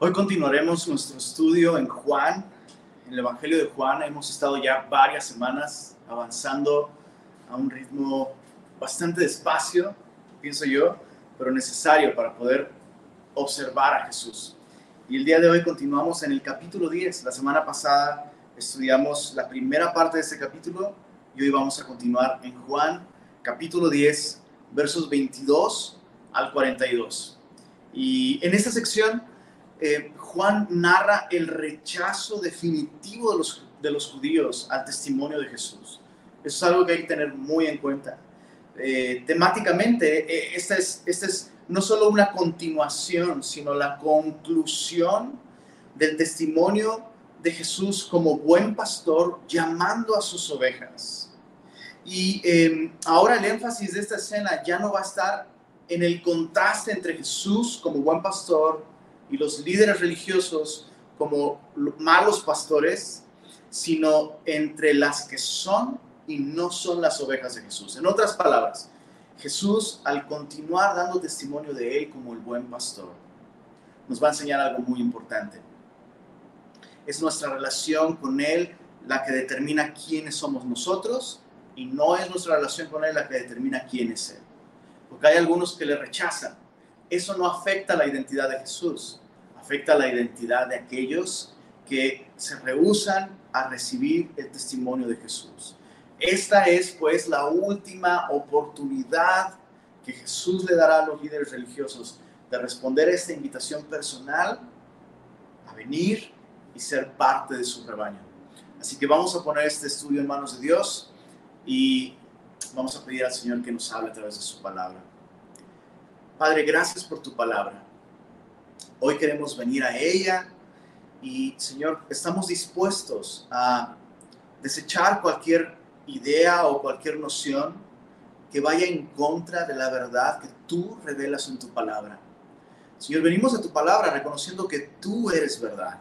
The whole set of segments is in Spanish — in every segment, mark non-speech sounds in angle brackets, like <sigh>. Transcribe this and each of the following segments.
Hoy continuaremos nuestro estudio en Juan, en el Evangelio de Juan. Hemos estado ya varias semanas avanzando a un ritmo bastante despacio, pienso yo, pero necesario para poder observar a Jesús. Y el día de hoy continuamos en el capítulo 10. La semana pasada estudiamos la primera parte de ese capítulo y hoy vamos a continuar en Juan, capítulo 10, versos 22 al 42. Y en esta sección, eh, Juan narra el rechazo definitivo de los, de los judíos al testimonio de Jesús. Es algo que hay que tener muy en cuenta. Eh, temáticamente, eh, esta, es, esta es no solo una continuación, sino la conclusión del testimonio de Jesús como buen pastor llamando a sus ovejas. Y em, ahora el énfasis de esta escena ya no va a estar en el contraste entre Jesús como buen pastor y los líderes religiosos como malos pastores, sino entre las que son y no son las ovejas de Jesús. En otras palabras, Jesús, al continuar dando testimonio de Él como el buen pastor, nos va a enseñar algo muy importante. Es nuestra relación con Él la que determina quiénes somos nosotros y no es nuestra relación con Él la que determina quién es Él. Porque hay algunos que le rechazan. Eso no afecta la identidad de Jesús, afecta la identidad de aquellos que se rehusan a recibir el testimonio de Jesús. Esta es pues la última oportunidad que Jesús le dará a los líderes religiosos de responder a esta invitación personal a venir y ser parte de su rebaño. Así que vamos a poner este estudio en manos de Dios y vamos a pedir al Señor que nos hable a través de su palabra. Padre, gracias por tu palabra. Hoy queremos venir a ella y, Señor, estamos dispuestos a desechar cualquier idea o cualquier noción que vaya en contra de la verdad que tú revelas en tu palabra. Señor, venimos a tu palabra reconociendo que tú eres verdad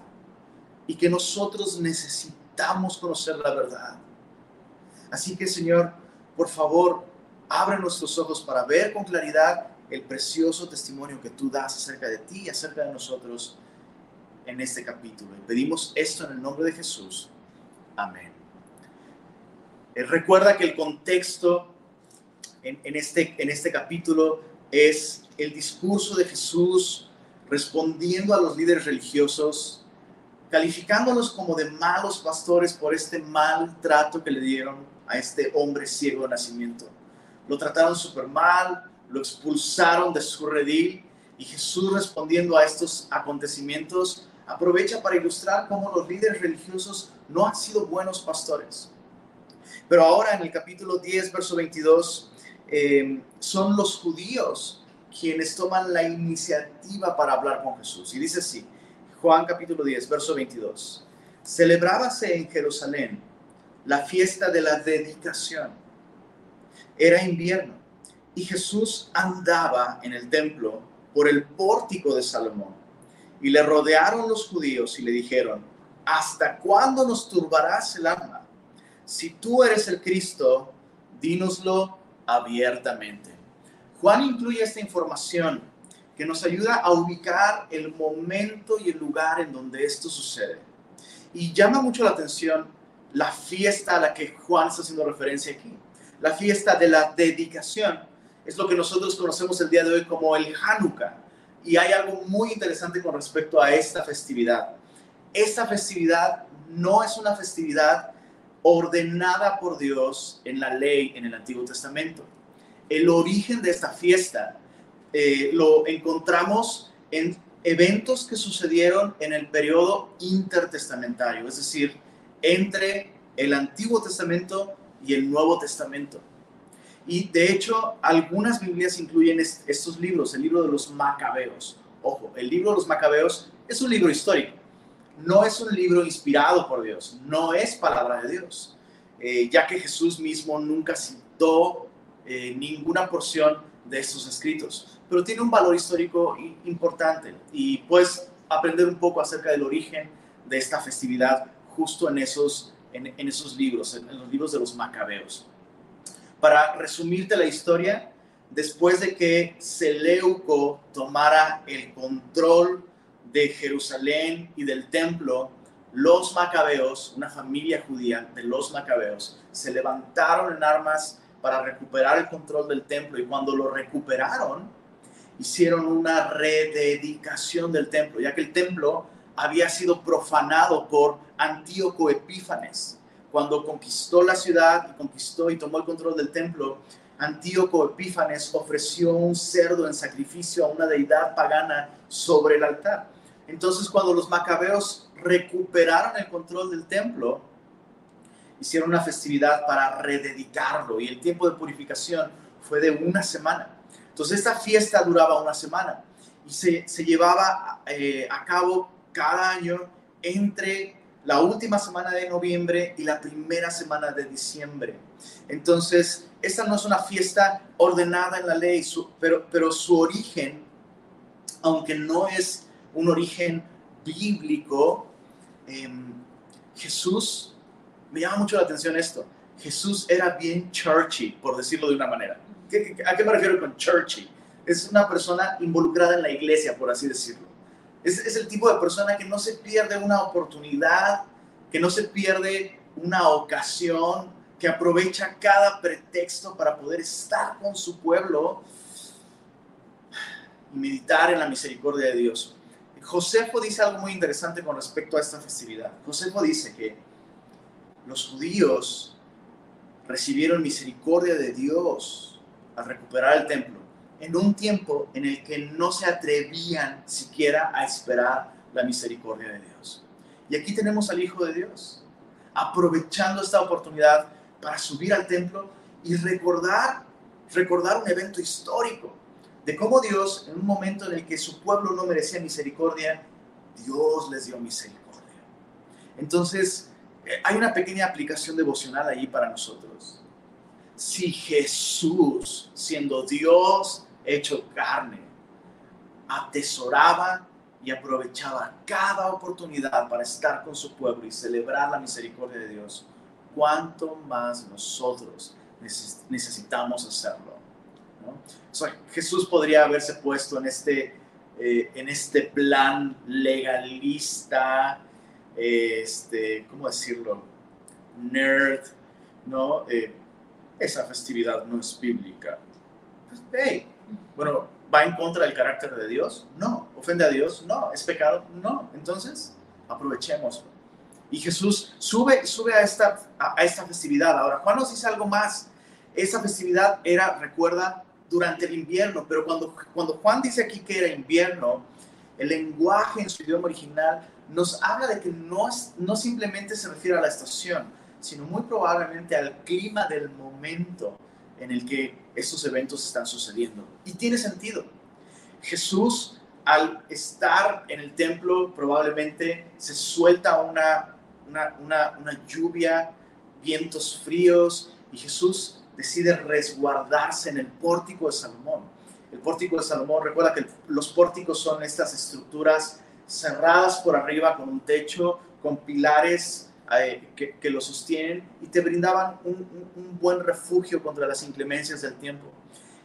y que nosotros necesitamos conocer la verdad. Así que, Señor, por favor, abre nuestros ojos para ver con claridad el precioso testimonio que tú das acerca de ti y acerca de nosotros en este capítulo. Y pedimos esto en el nombre de Jesús. Amén. Eh, recuerda que el contexto en, este, en este capítulo es el discurso de Jesús respondiendo a los líderes religiosos, calificándolos como de malos pastores por este mal trato que le dieron a este hombre ciego de nacimiento. Lo trataron súper mal, lo expulsaron de su redil y Jesús respondiendo a estos acontecimientos aprovecha para ilustrar cómo los líderes religiosos no han sido buenos pastores. Pero ahora en el capítulo 10, verso 22, eh, son los judíos quienes toman la iniciativa para hablar con Jesús. Y dice así, Juan capítulo 10, verso 22. Celebrábase en Jerusalén la fiesta de la dedicación. Era invierno y Jesús andaba en el templo por el pórtico de Salomón. Y le rodearon los judíos y le dijeron, ¿hasta cuándo nos turbarás el alma? si tú eres el Cristo, dínoslo abiertamente. Juan incluye esta información que nos ayuda a ubicar el momento y el lugar en donde esto sucede. Y llama mucho la atención la fiesta a la que Juan está haciendo referencia aquí. La fiesta de la dedicación es lo que nosotros conocemos el día de hoy como el Hanukkah. Y hay algo muy interesante con respecto a esta festividad. Esta festividad no es una festividad ordenada por Dios en la ley en el Antiguo Testamento. El origen de esta fiesta eh, lo encontramos en eventos que sucedieron en el periodo intertestamentario, es decir, entre el Antiguo Testamento y el Nuevo Testamento. Y de hecho, algunas Biblias incluyen estos libros, el libro de los Macabeos. Ojo, el libro de los Macabeos es un libro histórico no es un libro inspirado por Dios, no es palabra de Dios, eh, ya que Jesús mismo nunca citó eh, ninguna porción de estos escritos, pero tiene un valor histórico importante y puedes aprender un poco acerca del origen de esta festividad justo en esos, en, esos libros, en, los libros de los macabeos. Para resumirte la historia, después de que Seleuco tomara el control de Jerusalén y del templo, los macabeos, una familia judía de los macabeos, se levantaron en armas para recuperar el control del templo y cuando lo recuperaron, hicieron una rededicación del templo, ya que el templo había sido profanado por Antíoco Epífanes. Cuando conquistó la ciudad y conquistó y tomó el control del templo, Antíoco Epífanes ofreció un cerdo en sacrificio a una deidad pagana sobre el altar. Entonces, cuando los macabeos recuperaron el control del templo, hicieron una festividad para rededicarlo y el tiempo de purificación fue de una semana. Entonces, esta fiesta duraba una semana y se, se llevaba eh, a cabo cada año entre la última semana de noviembre y la primera semana de diciembre. Entonces, esta no es una fiesta ordenada en la ley, pero, pero su origen, aunque no es un origen bíblico, em, Jesús, me llama mucho la atención esto, Jesús era bien churchy, por decirlo de una manera. ¿A qué me refiero con churchy? Es una persona involucrada en la iglesia, por así decirlo. Es, el tipo de persona que no se pierde una oportunidad, que no se pierde una ocasión, que aprovecha cada pretexto para poder estar con su pueblo y meditar en la misericordia de Dios. Josefo dice algo muy interesante con respecto a esta festividad. Josefo dice que los judíos recibieron misericordia de Dios al recuperar el templo en un tiempo en el que no se atrevían siquiera a esperar la misericordia de Dios. Y aquí tenemos al Hijo de Dios, aprovechando esta oportunidad para subir al templo y recordar, recordar un evento histórico de cómo Dios, en un momento en el que su pueblo no merecía misericordia, Dios les dio misericordia. Entonces, eh, hay una pequeña aplicación devocional ahí para nosotros. Si Jesús, siendo Dios hecho carne, atesoraba y aprovechaba cada oportunidad para estar con su pueblo y celebrar la misericordia de Dios, cuánto más nosotros necesitamos hacerlo. Jesús podría haberse puesto en este, eh, en este plan legalista, este, ¿cómo decirlo? Nerd, ¿no? Eh, esa festividad no es bíblica. Pues, hey, bueno, ¿va en contra del carácter de Dios? No. ¿Ofende a Dios? No. ¿Es pecado? No. Entonces, aprovechemos. Y Jesús sube, sube a, esta, a, esta festividad. Ahora, Juan nos dice algo más. Esa festividad era, recuerda, durante el invierno, pero cuando, cuando Juan dice aquí que era invierno, el lenguaje en su idioma original nos habla de que no, no simplemente se refiere a la estación, sino muy probablemente al clima del momento en el que estos eventos están sucediendo. Y tiene sentido. Jesús, al estar en el templo, probablemente se suelta una, una, una, lluvia, vientos fríos, y Jesús decide resguardarse en el pórtico de Salomón. El pórtico de Salomón, recuerda que los pórticos son estas estructuras cerradas por arriba con un techo, con pilares eh, que, lo sostienen y te brindaban un, un, buen refugio contra las inclemencias del tiempo.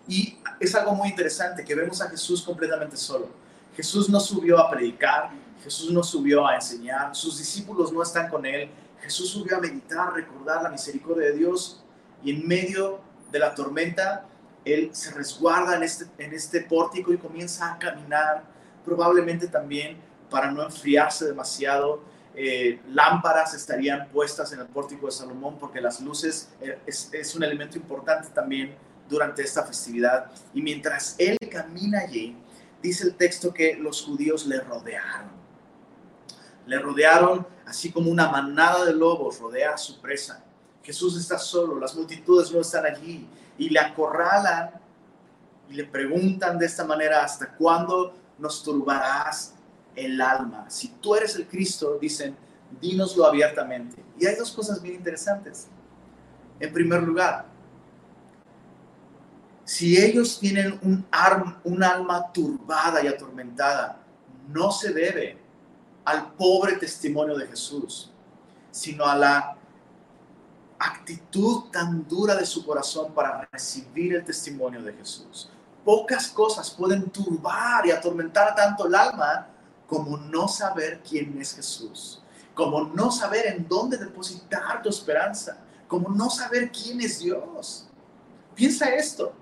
Y es algo muy interesante que vemos a Jesús completamente solo. Jesús no subió a predicar, Jesús no subió a enseñar, sus discípulos no están con él. Jesús subió a meditar, recordar la misericordia de Dios y en medio de la tormenta, él se resguarda en este, en este pórtico y comienza a caminar, probablemente también para no enfriarse demasiado eh, lámparas estarían puestas en el pórtico de Salomón porque las luces eh, es, un elemento importante también durante esta festividad. Y mientras él camina allí, dice el texto que los judíos le rodearon. Le rodearon así como una manada de lobos rodea a su presa. Jesús está solo, las multitudes no están allí y le acorralan y le preguntan de esta manera, ¿hasta cuándo nos turbarás el alma. Si tú eres el Cristo, dicen, dínoslo abiertamente. Y hay dos cosas bien interesantes. En primer lugar, si ellos tienen un, un alma turbada y atormentada, no se debe al pobre testimonio de Jesús, sino a la actitud tan dura de su corazón para recibir el testimonio de Jesús. Pocas cosas pueden turbar y atormentar tanto el alma como no saber quién es Jesús, como no saber en dónde depositar tu esperanza, como no saber quién es Dios. Piensa esto,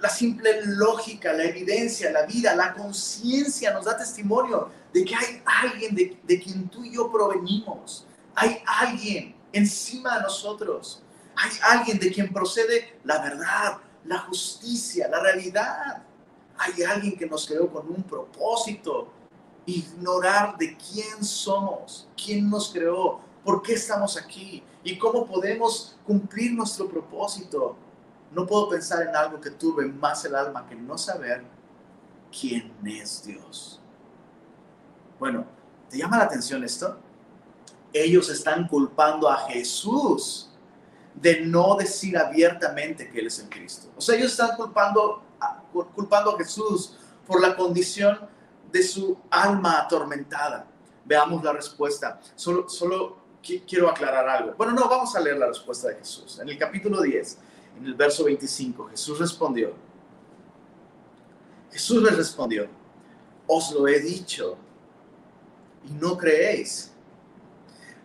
la simple lógica, la evidencia, la vida, la conciencia nos da testimonio de que hay alguien de, de, quien tú y yo provenimos. Hay alguien encima de nosotros. Hay alguien de quien procede la verdad, la justicia, la realidad. Hay alguien que nos creó con un propósito. Ignorar de quién somos, quién nos creó, por qué estamos aquí y cómo podemos cumplir nuestro propósito. No puedo pensar en algo que turbe más el alma que no saber quién es Dios. Bueno, ¿te llama la atención esto? Ellos están culpando a Jesús de no decir abiertamente que Él es el Cristo. O sea, ellos están culpando, culpando a Jesús por la condición de su alma atormentada. Veamos la respuesta. Solo, solo quiero aclarar algo. Bueno, no, vamos a leer la respuesta de Jesús. En el capítulo 10, en el verso 25, Jesús respondió. Jesús les respondió, os lo he dicho y no creéis.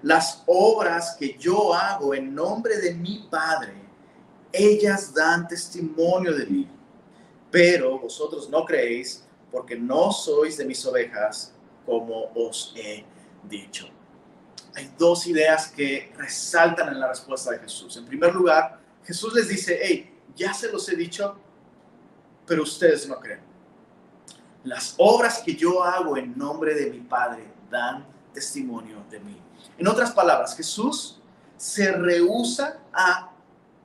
Las obras que yo hago en nombre de mi Padre, ellas dan testimonio de mí. Pero vosotros no creéis porque no sois de mis ovejas, como os he dicho. Hay dos ideas que resaltan en la respuesta de Jesús. En primer lugar, Jesús les dice, hey, ya se los he dicho, pero ustedes no creen. Las obras que yo hago en nombre de mi Padre dan testimonio de mí. En otras palabras, Jesús se rehúsa a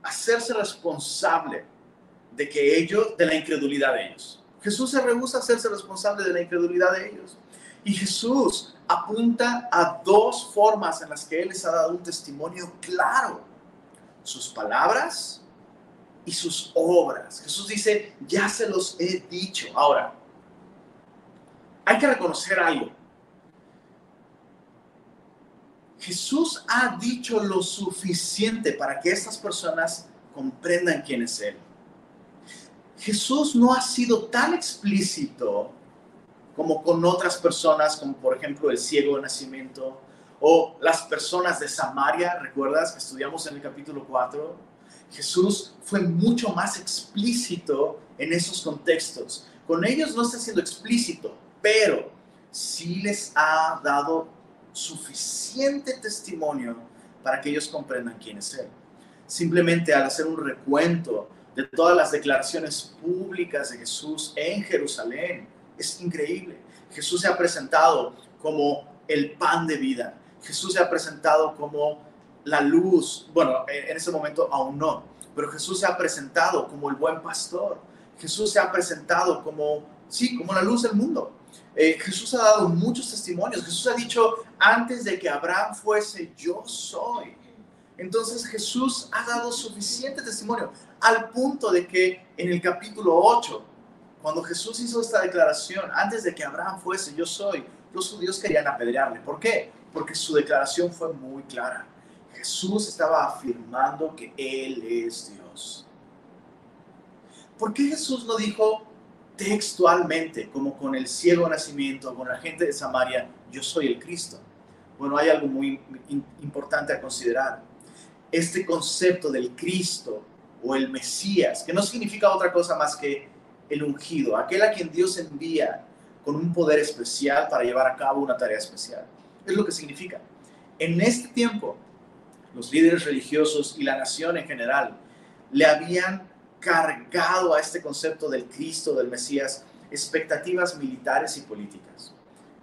hacerse responsable de que ellos, de la incredulidad de ellos. Jesús se rehúsa a hacerse responsable de la incredulidad de ellos. Y Jesús apunta a dos formas en las que Él les ha dado un testimonio claro. Sus palabras y sus obras. Jesús dice, ya se los he dicho. Ahora, hay que reconocer algo. Jesús ha dicho lo suficiente para que estas personas comprendan quién es Él. Jesús no ha sido tan explícito como con otras personas, como por ejemplo el ciego de nacimiento o las personas de Samaria, ¿recuerdas que estudiamos en el capítulo 4? Jesús fue mucho más explícito en esos contextos. Con ellos no está siendo explícito, pero sí les ha dado suficiente testimonio para que ellos comprendan quién es Él. Simplemente al hacer un recuento de todas las declaraciones públicas de Jesús en Jerusalén, es increíble. Jesús se ha presentado como el pan de vida. Jesús se ha presentado como la luz. Bueno, en ese momento aún no, pero Jesús se ha presentado como el buen pastor. Jesús se ha presentado como, sí, como la luz del mundo. Eh, Jesús ha dado muchos testimonios. Jesús ha dicho, antes de que Abraham fuese, yo soy. Entonces Jesús ha dado suficiente testimonio al punto de que en el capítulo 8, cuando Jesús hizo esta declaración, antes de que Abraham fuese, yo soy, los judíos querían apedrearle. ¿Por qué? Porque su declaración fue muy clara. Jesús estaba afirmando que Él es Dios. ¿Por qué Jesús no dijo, textualmente, como con el ciego nacimiento, con la gente de Samaria, yo soy el Cristo. Bueno, hay algo muy importante a considerar. Este concepto del Cristo o el Mesías, que no significa otra cosa más que el ungido, aquel a quien Dios envía con un poder especial para llevar a cabo una tarea especial. Es lo que significa. En este tiempo, los líderes religiosos y la nación en general le habían cargado a este concepto del Cristo, del Mesías, expectativas militares y políticas.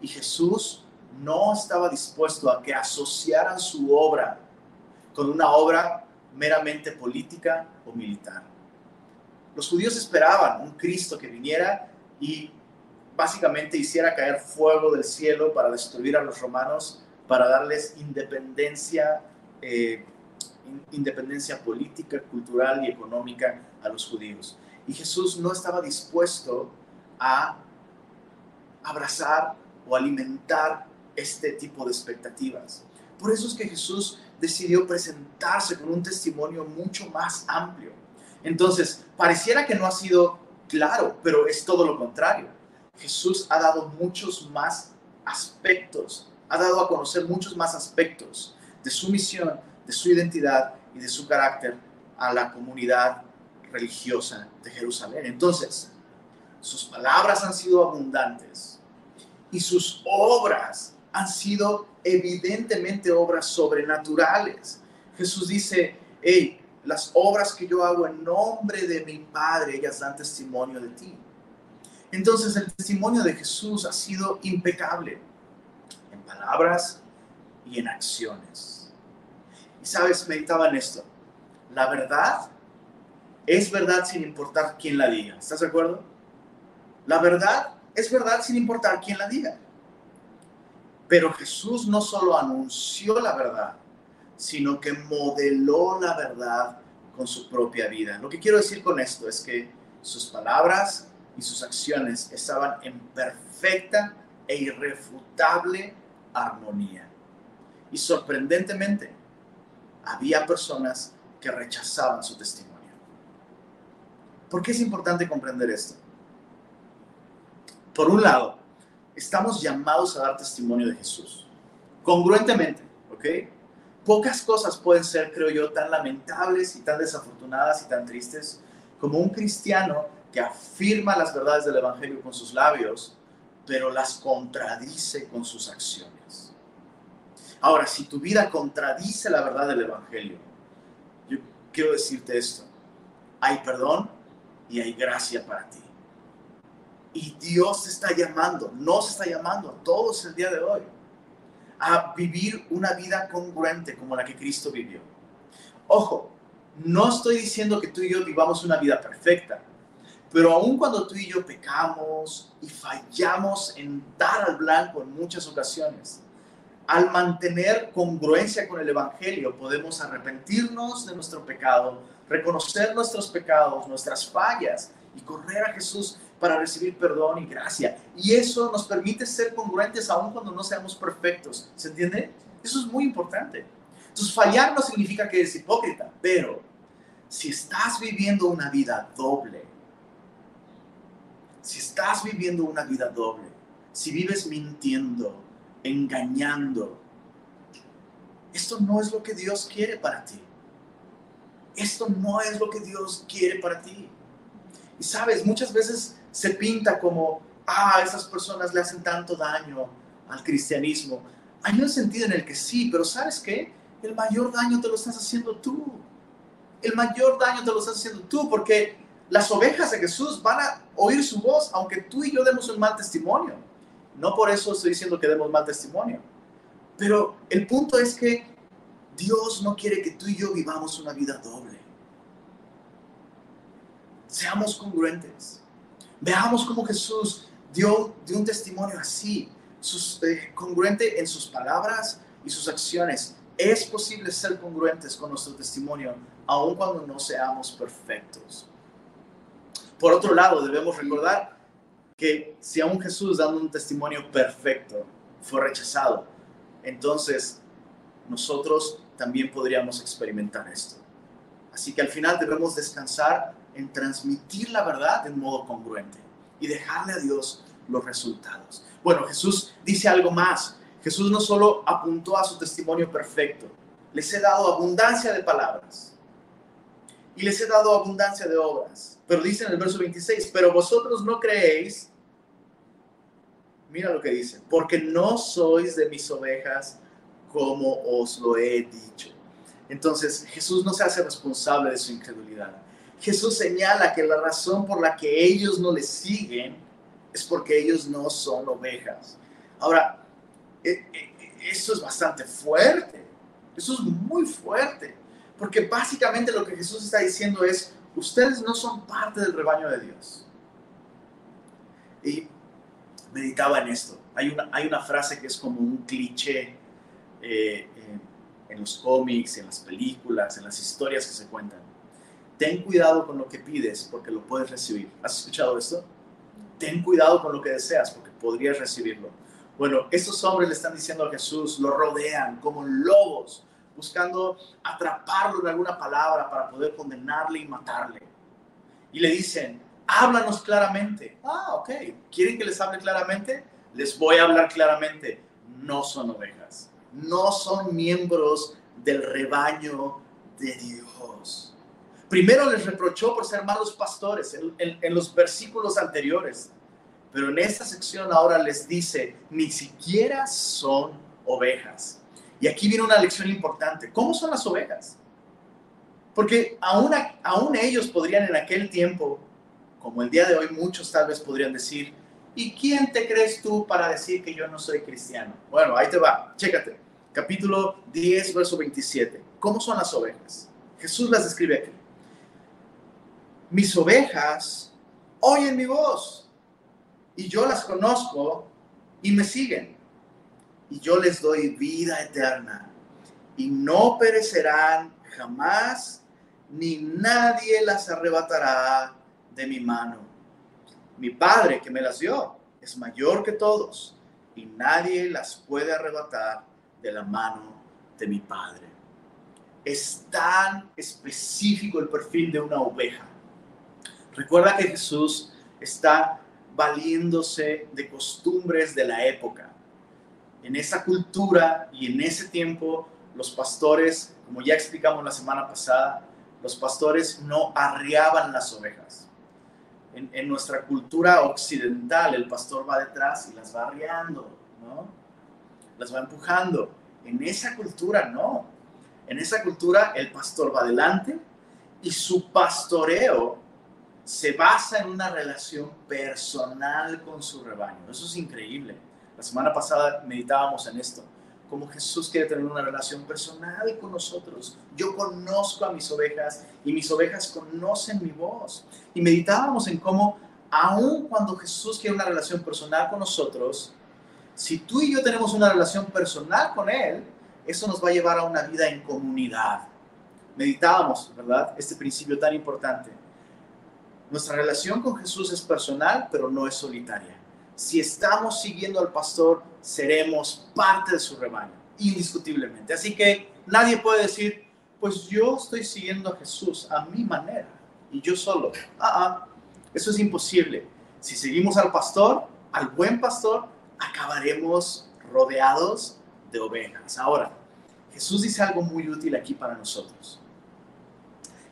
Y Jesús no estaba dispuesto a que asociaran su obra con una obra meramente política o militar. Los judíos esperaban un Cristo que viniera y básicamente hiciera caer fuego del cielo para destruir a los romanos, para darles independencia eh, independencia política, cultural y económica a los judíos. Y Jesús no estaba dispuesto a abrazar o alimentar este tipo de expectativas. Por eso es que Jesús decidió presentarse con un testimonio mucho más amplio. Entonces, pareciera que no ha sido claro, pero es todo lo contrario. Jesús ha dado muchos más aspectos, ha dado a conocer muchos más aspectos de su misión, de su identidad y de su carácter a la comunidad religiosa de Jerusalén. Entonces, sus palabras han sido abundantes y sus obras han sido evidentemente obras sobrenaturales. Jesús dice, hey, las obras que yo hago en nombre de mi Padre, ellas dan testimonio de ti. Entonces el testimonio de Jesús ha sido impecable en palabras y en acciones. Y sabes, meditaba en esto. La verdad es verdad sin importar quién la diga. ¿Estás de acuerdo? La verdad es verdad sin importar quién la diga. Pero Jesús no solo anunció la verdad, sino que modeló la verdad con su propia vida. Lo que quiero decir con esto es que sus palabras y sus acciones estaban en perfecta e irrefutable armonía. Y sorprendentemente, había personas que rechazaban su testimonio. ¿Por qué es importante comprender esto? Por un lado, estamos llamados a dar testimonio de Jesús, congruentemente, ¿ok? Pocas cosas pueden ser, creo yo, tan lamentables y tan desafortunadas y tan tristes como un cristiano que afirma las verdades del Evangelio con sus labios, pero las contradice con sus acciones. Ahora, si tu vida contradice la verdad del Evangelio, yo quiero decirte esto, hay perdón y hay gracia para ti. Y Dios está llamando, nos está llamando a todos el día de hoy a vivir una vida congruente como la que Cristo vivió. Ojo, no estoy diciendo que tú y yo vivamos una vida perfecta, pero aun cuando tú y yo pecamos y fallamos en dar al blanco en muchas ocasiones, al mantener congruencia con el Evangelio podemos arrepentirnos de nuestro pecado, reconocer nuestros pecados, nuestras fallas y correr a Jesús para recibir perdón y gracia. Y eso nos permite ser congruentes aun cuando no seamos perfectos. ¿Se entiende? Eso es muy importante. Entonces, fallar no significa que eres hipócrita, pero si estás viviendo una vida doble, si estás viviendo una vida doble, si vives mintiendo, engañando, esto no es lo que Dios quiere para ti. Esto no es lo que Dios quiere para ti. Y sabes, muchas veces se pinta como, ah, esas personas le hacen tanto daño al cristianismo. Hay un sentido en el que sí, pero ¿sabes qué? El mayor daño te lo estás haciendo tú. El mayor daño te lo estás haciendo tú porque las ovejas de Jesús van a oír su voz aunque tú y yo demos un mal testimonio. No por eso estoy diciendo que demos mal testimonio. Pero el punto es que Dios no quiere que tú y yo vivamos una vida doble. Seamos congruentes. Veamos cómo Jesús dio, dio un testimonio así, eh, congruente en sus palabras y sus acciones. Es posible ser congruentes con nuestro testimonio, aun cuando no seamos perfectos. Por otro lado, debemos recordar que si aún Jesús dando un testimonio perfecto fue rechazado, entonces nosotros también podríamos experimentar esto. Así que al final debemos descansar en transmitir la verdad de modo congruente y dejarle a Dios los resultados. Bueno, Jesús dice algo más. Jesús no solo apuntó a su testimonio perfecto, les he dado abundancia de palabras y les he dado abundancia de obras. Pero dice en el verso 26, pero vosotros no creéis, mira lo que dice, porque no sois de mis ovejas como os lo he dicho. Entonces Jesús no se hace responsable de su incredulidad. Jesús señala que la razón por la que ellos no le siguen es porque ellos no son ovejas. Ahora, e, e, eso es bastante fuerte. Eso es muy fuerte. Porque básicamente lo que Jesús está diciendo es, ustedes no son parte del rebaño de Dios. Y meditaba en esto. Hay una, hay una frase que es como un cliché eh, en los cómics, en las películas, en las historias que se cuentan ten cuidado con lo que pides porque lo puedes recibir. ¿Has escuchado esto? Ten cuidado con lo que deseas porque podrías recibirlo. Bueno, estos hombres le están diciendo a Jesús, lo rodean como lobos, buscando atraparlo en alguna palabra para poder condenarle y matarle. Y le dicen, háblanos claramente. Ah, ok. ¿Quieren que les hable claramente? Les voy a hablar claramente. No son ovejas. No son miembros del rebaño de Dios. Primero les reprochó por ser malos pastores en, los versículos anteriores. Pero en esta sección ahora les dice, ni siquiera son ovejas. Y aquí viene una lección importante. ¿Cómo son las ovejas? Porque aún, aún ellos podrían en aquel tiempo, como el día de hoy muchos tal vez podrían decir, ¿y quién te crees tú para decir que yo no soy cristiano? Bueno, ahí te va, chécate. Capítulo 10, verso 27. ¿Cómo son las ovejas? Jesús las describe aquí. Mis ovejas oyen mi voz y yo las conozco y me siguen. Y yo les doy vida eterna y no perecerán jamás, ni nadie las arrebatará de mi mano. Mi Padre que me las dio es mayor que todos y nadie las puede arrebatar de la mano de mi Padre. Es tan específico el perfil de una oveja. Recuerda que Jesús está valiéndose de costumbres de la época. En esa cultura y en ese tiempo, los pastores, como ya explicamos la semana pasada, los pastores no arriaban las ovejas. En, nuestra cultura occidental, el pastor va detrás y las va arriando, ¿no? Las va empujando. En esa cultura no. En esa cultura el pastor va adelante y su pastoreo se basa en una relación personal con su rebaño. Eso es increíble. La semana pasada meditábamos en esto, cómo Jesús quiere tener una relación personal con nosotros. Yo conozco a mis ovejas y mis ovejas conocen mi voz. Y meditábamos en cómo, aun cuando Jesús quiere una relación personal con nosotros, si tú y yo tenemos una relación personal con Él, eso nos va a llevar a una vida en comunidad. Meditábamos, ¿verdad? Este principio tan importante. Nuestra relación con Jesús es personal, pero no es solitaria. Si estamos siguiendo al pastor, seremos parte de su rebaño, indiscutiblemente. Así que nadie puede decir, pues yo estoy siguiendo a Jesús a mi manera y yo solo. Ah, ah, eso es imposible. Si seguimos al pastor, al buen pastor, acabaremos rodeados de ovejas. Ahora, Jesús dice algo muy útil aquí para nosotros.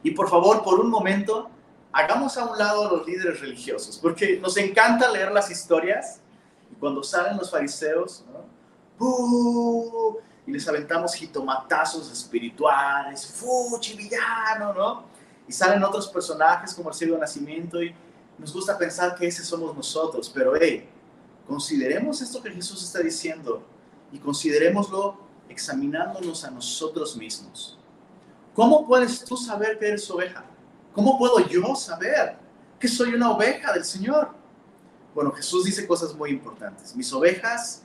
Y por favor, por un momento, hagamos a un lado a los líderes religiosos, porque nos encanta leer las historias y cuando salen los fariseos, y les aventamos jitomatazos espirituales, fuchi, villano, ¿no? Y salen otros personajes como el cielo de nacimiento y nos gusta pensar que ese somos nosotros, pero hey, Consideremos esto que Jesús está diciendo y considerémoslo examinándonos a nosotros mismos. ¿Cómo puedes tú saber que eres oveja? ¿Cómo puedo yo saber que soy una oveja del Señor? Bueno, Jesús dice cosas muy importantes. Mis ovejas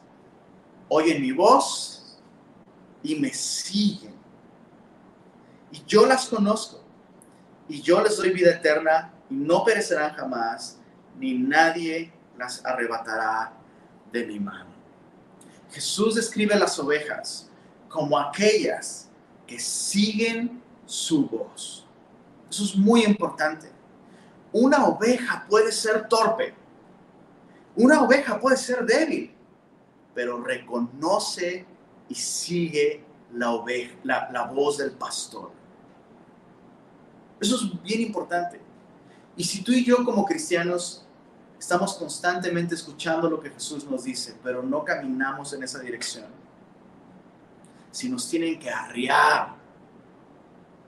oyen mi voz y me siguen. Y yo las conozco. Y yo les doy vida eterna y no perecerán jamás, ni nadie las arrebatará de mi mano. Jesús describe las ovejas como aquellas que siguen su voz. Eso es muy importante. Una oveja puede ser torpe. Una oveja puede ser débil, pero reconoce y sigue la, oveja, la, la voz del pastor. Eso es bien importante. Y si tú y yo como cristianos Estamos constantemente escuchando lo que Jesús nos dice, pero no caminamos en esa dirección. Si nos tienen que arriar,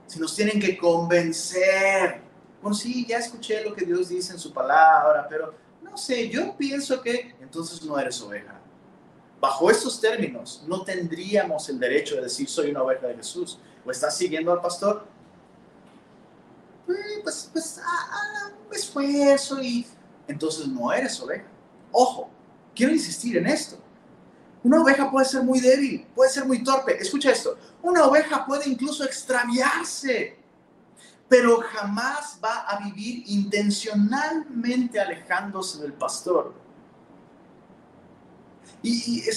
si nos tienen que convencer, bueno, sí, ya escuché lo que Dios dice en su palabra, pero no sé, yo pienso que entonces no eres oveja. Bajo estos términos, no tendríamos el derecho de decir soy una oveja de Jesús. ¿O estás siguiendo al pastor? Pues, pues, pues ah, ah, esfuerzo y entonces no eres oveja. Ojo, quiero insistir en esto. Una oveja puede ser muy débil, puede ser muy torpe. Escucha esto, una oveja puede incluso extraviarse, pero jamás va a vivir intencionalmente alejándose del pastor. Y, he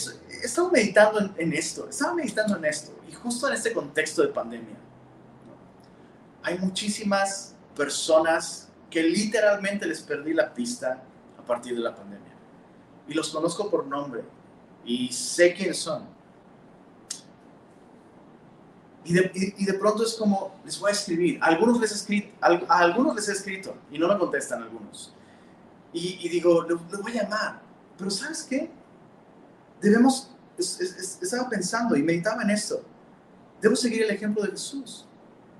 estado meditando en, en, esto, estaba meditando en esto, y justo en este contexto de pandemia, hay muchísimas personas que literalmente les perdí la pista a partir de la pandemia. Y los conozco por nombre y sé quiénes son. Y de, y, de, pronto es como, les voy a escribir. A algunos les escrito, algunos les he escrito y no me contestan algunos. Y, digo, le, voy a llamar. Pero ¿sabes qué? Debemos, estaba pensando y meditaba en esto. Debo seguir el ejemplo de Jesús.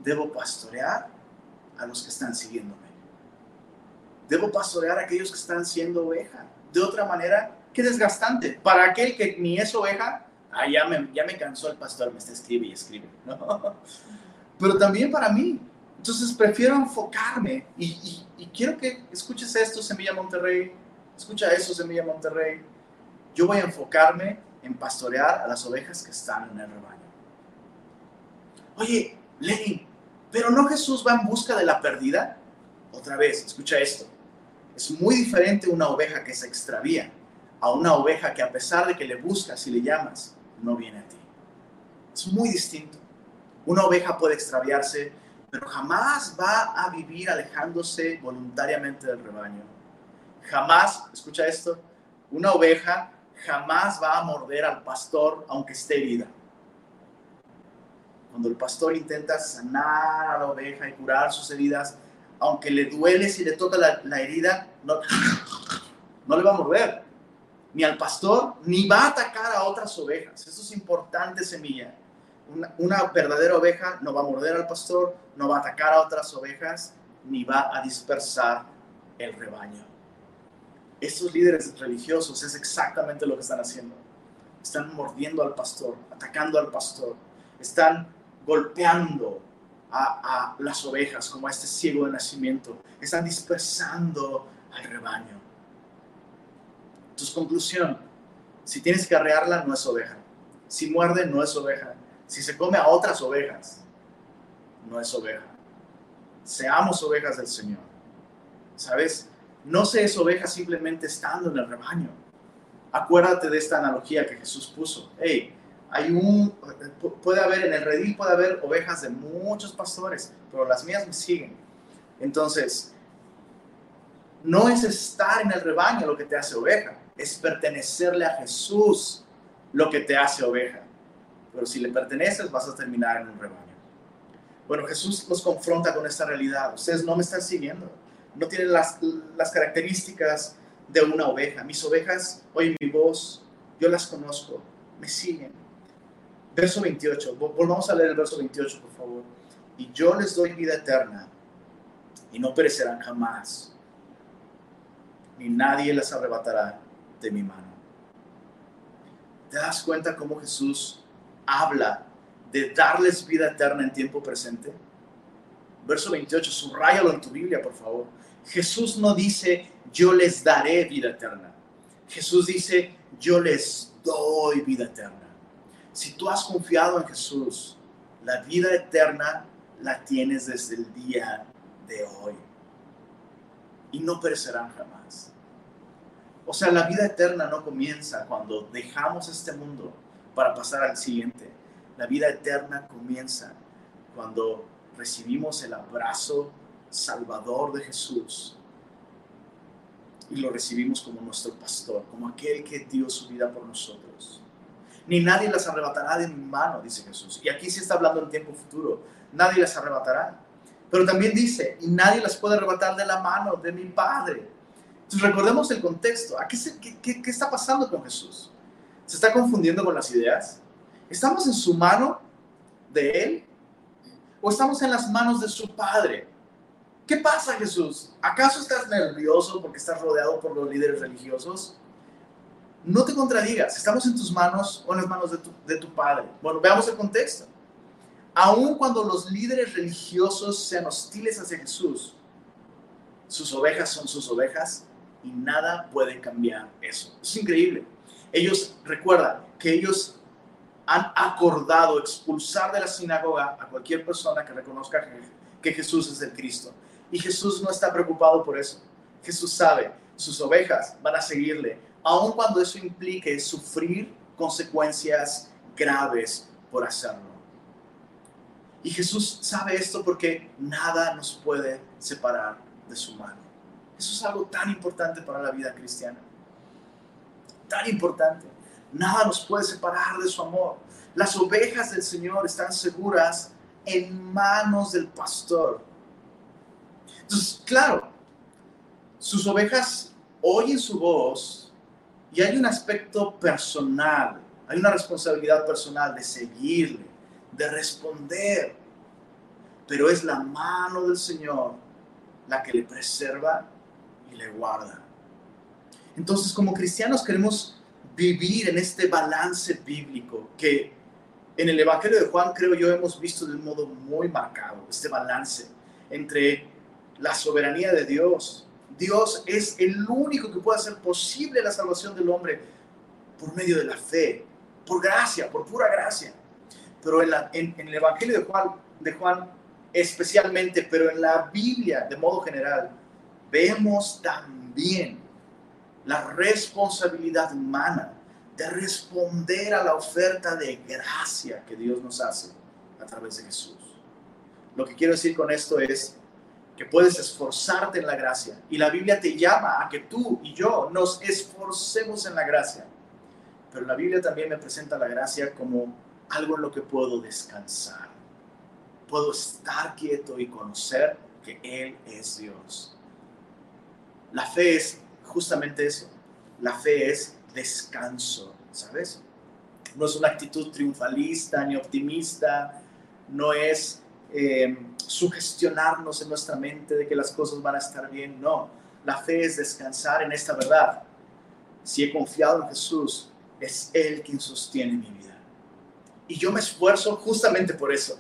Debo pastorear a los que están siguiéndome. Debo pastorear a aquellos que están siendo oveja. De otra manera, qué desgastante. Para aquel que ni es oveja, ah, ya, me, ya me cansó el pastor, me está escribe y escribe. <laughs> Pero también para mí. Entonces prefiero enfocarme y, y, quiero que escuches esto, Semilla Monterrey. Escucha eso, Semilla Monterrey. Yo voy a enfocarme en pastorear a las ovejas que están en el rebaño. Oye, Lenin, pero no Jesús va en busca de la perdida. Otra vez, escucha esto. Es muy diferente una oveja que se extravía a una oveja que a pesar de que le buscas y le llamas, no viene a ti. Es muy distinto. Una oveja puede extraviarse, pero jamás va a vivir alejándose voluntariamente del rebaño. Jamás, escucha esto, una oveja jamás va a morder al pastor aunque esté herida. Cuando el pastor intenta sanar a la oveja y curar sus heridas, aunque le duele si le toca la, herida, no, no le va a morder ni al pastor, ni va a atacar a otras ovejas. Eso es importante, semilla. Una, verdadera oveja no va a morder al pastor, no va a atacar a otras ovejas, ni va a dispersar el rebaño. Estos líderes religiosos es exactamente lo que están haciendo. Están mordiendo al pastor, atacando al pastor, están golpeando a, a las ovejas como a este ciego de nacimiento, están dispersando al rebaño. Entonces, conclusión, si tienes que arrearla, no es oveja. Si muerde, no es oveja. Si se come a otras ovejas, no es oveja. Seamos ovejas del Señor. ¿Sabes? No se es oveja simplemente estando en el rebaño. Acuérdate de esta analogía que Jesús puso. Hey, hay un, puede haber en el redil, puede haber ovejas de muchos pastores, pero las mías me siguen. Entonces, no es estar en el rebaño lo que te hace oveja es pertenecerle a Jesús lo que te hace oveja. Pero si le perteneces, vas a terminar en un rebaño. Bueno, Jesús nos confronta con esta realidad. Ustedes no me están siguiendo. No tienen las, las características de una oveja. Mis ovejas oyen mi voz, yo las conozco, me siguen. Verso 28, volvamos a leer el verso 28, por favor. Y yo les doy vida eterna y no perecerán jamás, ni nadie las arrebatará de mi mano. ¿Te das cuenta cómo Jesús habla de darles vida eterna en tiempo presente? Verso 28, subrayalo en tu Biblia, por favor. Jesús no dice, yo les daré vida eterna. Jesús dice, yo les doy vida eterna. Si tú has confiado en Jesús, la vida eterna la tienes desde el día de hoy. Y no perecerán jamás. O sea, la vida eterna no comienza cuando dejamos este mundo para pasar al siguiente. La vida eterna comienza cuando recibimos el abrazo salvador de Jesús y lo recibimos como nuestro pastor, como aquel que dio su vida por nosotros. Ni nadie las arrebatará de mi mano, dice Jesús. Y aquí sí está hablando en tiempo futuro. Nadie las arrebatará. Pero también dice, y nadie las puede arrebatar de la mano de mi Padre. Entonces recordemos el contexto. qué, qué, está pasando con Jesús? ¿Se está confundiendo con las ideas? ¿Estamos en su mano de Él? ¿O estamos en las manos de su Padre? ¿Qué pasa, Jesús? ¿Acaso estás nervioso porque estás rodeado por los líderes religiosos? No te contradigas, ¿estamos en tus manos o en las manos de tu, de tu Padre? Bueno, veamos el contexto. Aun cuando los líderes religiosos sean hostiles hacia Jesús, sus ovejas son sus ovejas y nada puede cambiar eso. Es increíble. Ellos, recuerdan que ellos han acordado expulsar de la sinagoga a cualquier persona que reconozca que Jesús es el Cristo. Y Jesús no está preocupado por eso. Jesús sabe, sus ovejas van a seguirle, aun cuando eso implique sufrir consecuencias graves por hacerlo. Y Jesús sabe esto porque nada nos puede separar de su mano. Eso es algo tan importante para la vida cristiana. Tan importante. Nada nos puede separar de su amor. Las ovejas del Señor están seguras en manos del pastor. Entonces, claro, sus ovejas oyen su voz y hay un aspecto personal, hay una responsabilidad personal de seguirle, de responder. Pero es la mano del Señor la que le preserva y le guarda. Entonces, como cristianos queremos vivir en este balance bíblico que en el Evangelio de Juan creo yo hemos visto de un modo muy marcado, este balance entre la soberanía de Dios. Dios es el único que puede hacer posible la salvación del hombre por medio de la fe, por gracia, por pura gracia. Pero en, el Evangelio de Juan, de Juan especialmente, pero en la Biblia de modo general, vemos también la responsabilidad humana de responder a la oferta de gracia que Dios nos hace a través de Jesús. Lo que quiero decir con esto es que puedes esforzarte en la gracia y la Biblia te llama a que tú y yo nos esforcemos en la gracia. Pero la Biblia también me presenta la gracia como algo en lo que puedo descansar. Puedo estar quieto y conocer que Él es Dios. La fe es justamente eso. La fe es descanso, ¿sabes? No es una actitud triunfalista ni optimista, no es eh, sugestionarnos en nuestra mente de que las cosas van a estar bien, no. La fe es descansar en esta verdad. Si he confiado en Jesús, es Él quien sostiene mi vida. Y yo me esfuerzo justamente por eso,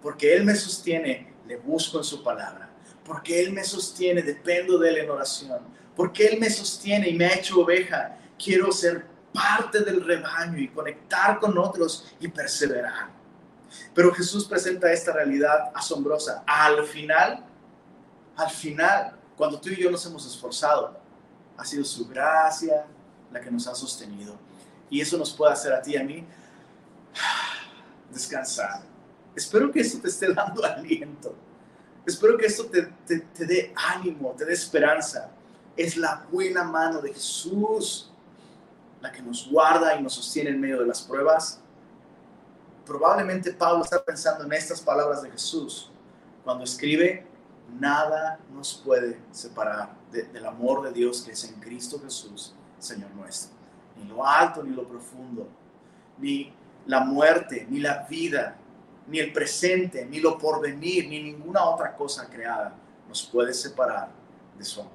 porque Él me sostiene, le busco en su palabra, porque Él me sostiene, dependo de Él en oración, porque Él me sostiene y me ha hecho oveja. Quiero ser parte del rebaño y conectar con otros y perseverar. Pero Jesús presenta esta realidad asombrosa. Al final, al final, cuando tú y yo nos hemos esforzado, ha sido su gracia la que nos ha sostenido. Y eso nos puede hacer a ti y a mí <sighs> descansar. Espero que esto te esté dando <laughs> aliento. Espero que esto te, te, te dé ánimo, te dé esperanza es la buena mano de Jesús la que nos guarda y nos sostiene en medio de las pruebas. Probablemente Pablo está pensando en estas palabras de Jesús cuando escribe, nada nos puede separar del amor de Dios que es en Cristo Jesús, Señor nuestro. Ni lo alto, ni lo profundo, ni la muerte, ni la vida, ni el presente, ni lo porvenir, ni ninguna otra cosa creada nos puede separar de su amor.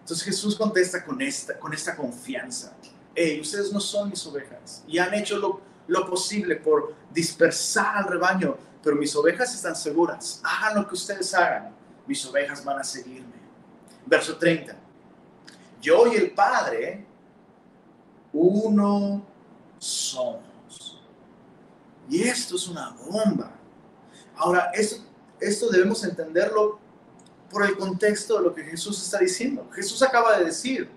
Entonces Jesús contesta con esta, con esta confianza. Hey, ustedes no son mis ovejas y han hecho lo, lo posible por dispersar al rebaño, pero mis ovejas están seguras. Hagan lo que ustedes hagan, mis ovejas van a seguirme. Verso 30. Yo y el Padre, uno somos. Y esto es una bomba. Ahora, esto, debemos entenderlo por el contexto de lo que Jesús está diciendo. Jesús acaba de decir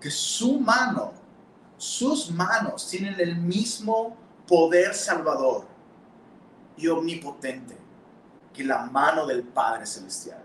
que su mano, sus manos tienen el mismo poder salvador y omnipotente que la mano del Padre Celestial.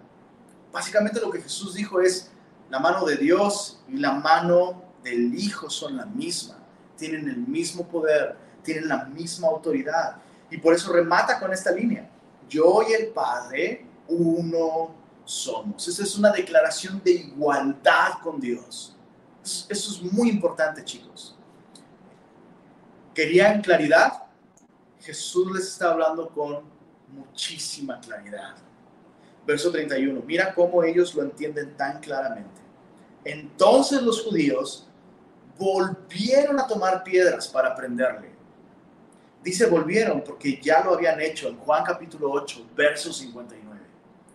Básicamente lo que Jesús dijo es, la mano de Dios y la mano del Hijo son la misma, tienen el mismo poder, tienen la misma autoridad. Y por eso remata con esta línea, yo y el Padre, uno somos. Esa es una declaración de igualdad con Dios. Eso es muy importante, chicos. ¿Querían claridad? Jesús les está hablando con muchísima claridad. Verso 31. Mira cómo ellos lo entienden tan claramente. Entonces los judíos volvieron a tomar piedras para prenderle. Dice volvieron porque ya lo habían hecho en Juan capítulo 8, verso 51.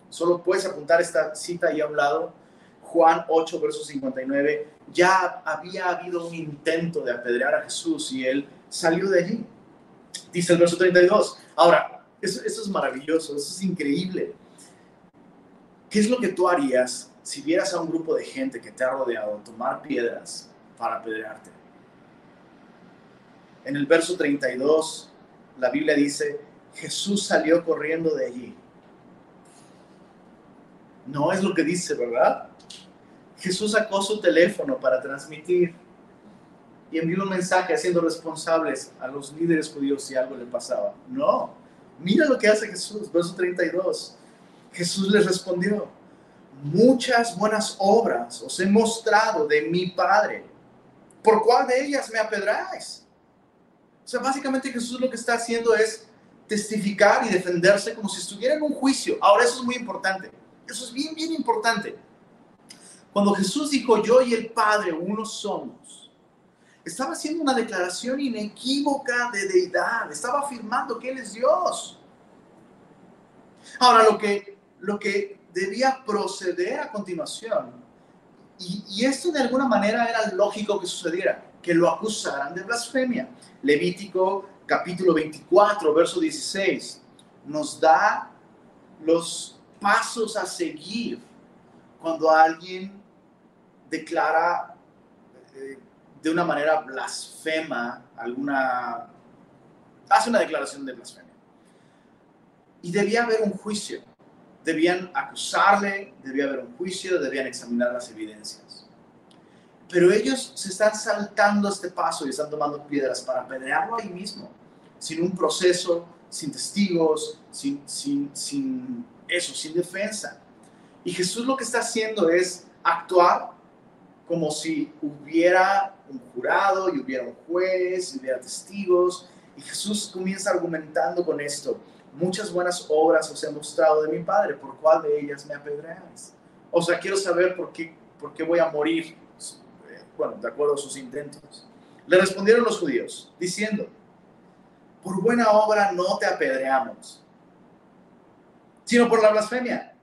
Solo puedes apuntar esta cita ahí a un lado. Juan 8, verso 59. Ya había habido un intento de apedrear a Jesús y él salió de allí. Dice el verso 32. Ahora, eso, eso es maravilloso, eso es increíble. ¿Qué es lo que tú harías si vieras a un grupo de gente que te ha rodeado tomar piedras para apedrearte? En el verso 32, la Biblia dice, Jesús salió corriendo de allí No es lo que dice, ¿verdad? Jesús sacó su teléfono para transmitir y envió un mensaje haciendo responsables a los líderes judíos si algo le pasaba. No, mira lo que hace Jesús, verso 32. Jesús les respondió, muchas buenas obras os he mostrado de mi Padre. ¿Por cuál de ellas me apedráis? Sea, básicamente Jesús lo que está haciendo es testificar y defenderse como si estuviera en un juicio. Ahora, eso es muy importante. Eso es bien, bien importante. Cuando Jesús dijo, yo y el Padre uno somos, estaba haciendo una declaración inequívoca de deidad. Estaba afirmando que Él es Dios. Ahora, lo que, lo que debía proceder a continuación, y esto de alguna manera era lógico que sucediera, que lo acusaran de blasfemia. Levítico capítulo 24, verso 16, nos da los pasos a seguir cuando alguien declara eh, de una manera blasfema alguna, hace una declaración de blasfemia. Y debía haber un juicio. Debían acusarle, debía haber un juicio, debían examinar las evidencias. Pero ellos se están saltando este paso y están tomando piedras para apedrearlo ahí mismo, sin un proceso, sin testigos, sin, sin, sin eso, sin defensa. Y Jesús lo que está haciendo es actuar como si hubiera un jurado y hubiera un juez y hubiera testigos. Y Jesús comienza argumentando con esto. Muchas buenas obras os he mostrado de mi Padre, ¿por cuál de ellas me apedreáis? O sea, quiero saber por qué, por qué voy a morir bueno, de acuerdo a sus intentos. Le respondieron los judíos, diciendo, por buena obra no te apedreamos, sino por la blasfemia,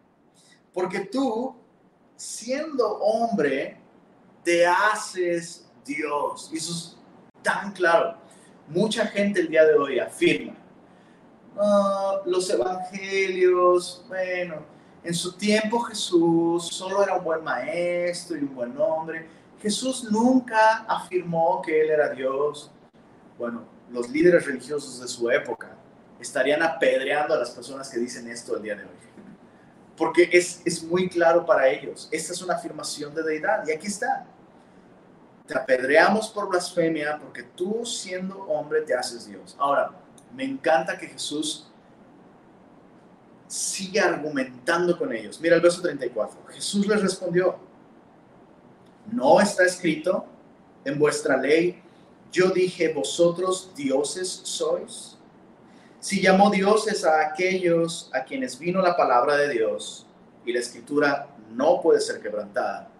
porque tú, siendo hombre, te haces Dios. Y eso es tan claro. Mucha gente el día de hoy afirma, los evangelios, bueno, en su tiempo Jesús solo era un buen maestro y un buen hombre Jesús nunca afirmó que Él era Dios. Bueno, los líderes religiosos de su época estarían apedreando a las personas que dicen esto el día de hoy. Porque es, es muy claro para ellos. Esta es una afirmación de deidad. Y aquí está. Te apedreamos por blasfemia porque tú siendo hombre te haces Dios. Ahora, me encanta que Jesús sigue argumentando con ellos. Mira el verso 34. Jesús les respondió, no está escrito en vuestra ley, yo dije, vosotros dioses sois. Si llamó dioses a aquellos a quienes vino la palabra de Dios y la escritura no puede ser quebrantada,